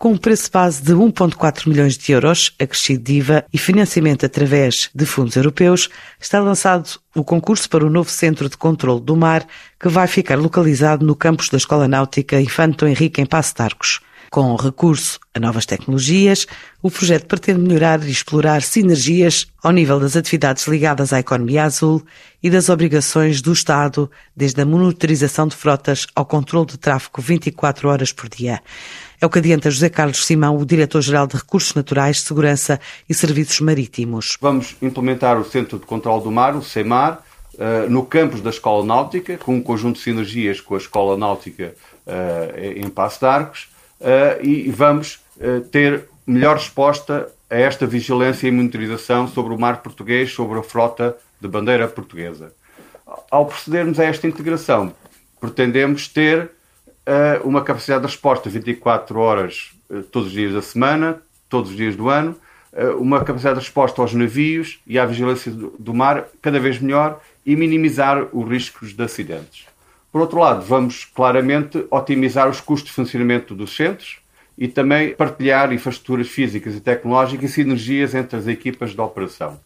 com um preço base de 1,4 milhões de euros, acrescido de IVA e financiamento através de fundos europeus, está lançado o concurso para o novo Centro de Controlo do Mar, que vai ficar localizado no campus da Escola Náutica Infanto Henrique, em Passo de Arcos. Com recurso a novas tecnologias, o projeto pretende melhorar e explorar sinergias ao nível das atividades ligadas à economia azul e das obrigações do Estado, desde a monitorização de frotas ao controle de tráfego 24 horas por dia. É o que adianta José Carlos Simão, o Diretor-Geral de Recursos Naturais, Segurança e Serviços Marítimos. Vamos implementar o Centro de Controlo do Mar, o CEMAR, eh, no campus da Escola Náutica, com um conjunto de sinergias com a Escola Náutica eh, em Passo de Arcos, uh, e vamos uh, ter melhor resposta a esta vigilância e monitorização sobre o mar português, sobre a frota de bandeira portuguesa. Ao procedermos a esta integração, pretendemos ter uh, uma capacidade de resposta 24 horas todos os dias da semana, todos os dias do ano, uma capacidade de resposta aos navios e à vigilância do mar cada vez melhor e minimizar os riscos de acidentes. Por outro lado, vamos claramente otimizar os custos de funcionamento dos centros e também partilhar infraestruturas físicas e tecnológicas e sinergias entre as equipas de operação.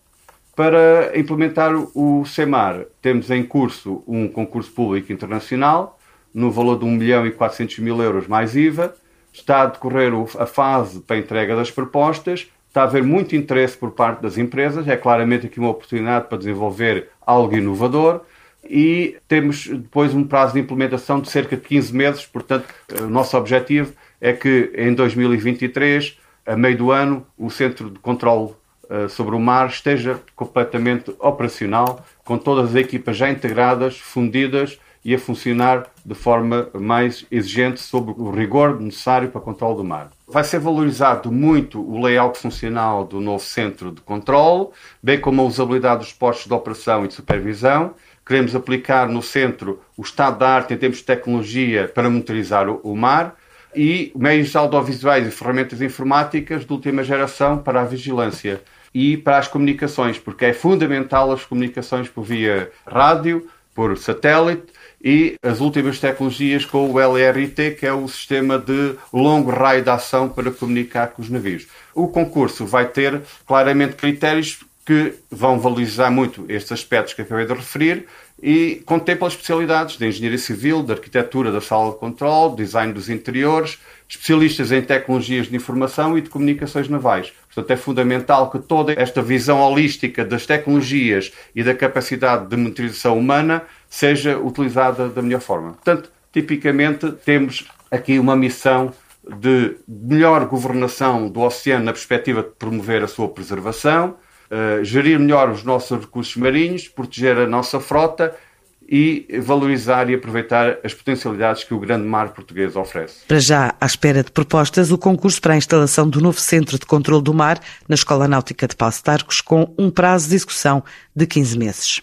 Para implementar o CEMAR, temos em curso um concurso público internacional no valor de 1 milhão e 400 mil euros mais IVA. Está a decorrer a fase para a entrega das propostas. Está a haver muito interesse por parte das empresas. É claramente aqui uma oportunidade para desenvolver algo inovador e temos depois um prazo de implementação de cerca de 15 meses. Portanto, o nosso objetivo é que em 2023, a meio do ano, o Centro de Controlo uh, sobre o Mar esteja completamente operacional, com todas as equipas já integradas, fundidas e a funcionar de forma mais exigente sobre o rigor necessário para o controle do mar. Vai ser valorizado muito o layout funcional do novo centro de controle, bem como a usabilidade dos postos de operação e de supervisão, queremos aplicar no centro o estado da arte em termos de tecnologia para monitorizar o, mar e meios audiovisuais e ferramentas informáticas de última geração para a vigilância e para as comunicações, porque é fundamental as comunicações por via rádio, por satélite e as últimas tecnologias com o LRT, que é o sistema de longo raio de ação para comunicar com os navios. O concurso vai ter claramente critérios que vão valorizar muito estes aspectos que acabei de referir e contempla especialidades de engenharia civil, de arquitetura da sala de controle, design dos interiores, especialistas em tecnologias de informação e de comunicações navais. Portanto, é fundamental que toda esta visão holística das tecnologias e da capacidade de monitorização humana seja utilizada da melhor forma. Portanto, tipicamente, temos aqui uma missão de melhor governação do oceano na perspectiva de promover a sua preservação, uh, gerir melhor os nossos recursos marinhos, proteger a nossa frota e valorizar e aproveitar as potencialidades que o grande mar português oferece. Para já, à espera de propostas, o concurso para a instalação do novo Centro de Controlo do Mar na Escola Náutica de Passo de Arcos, com um prazo de execução de 15 meses.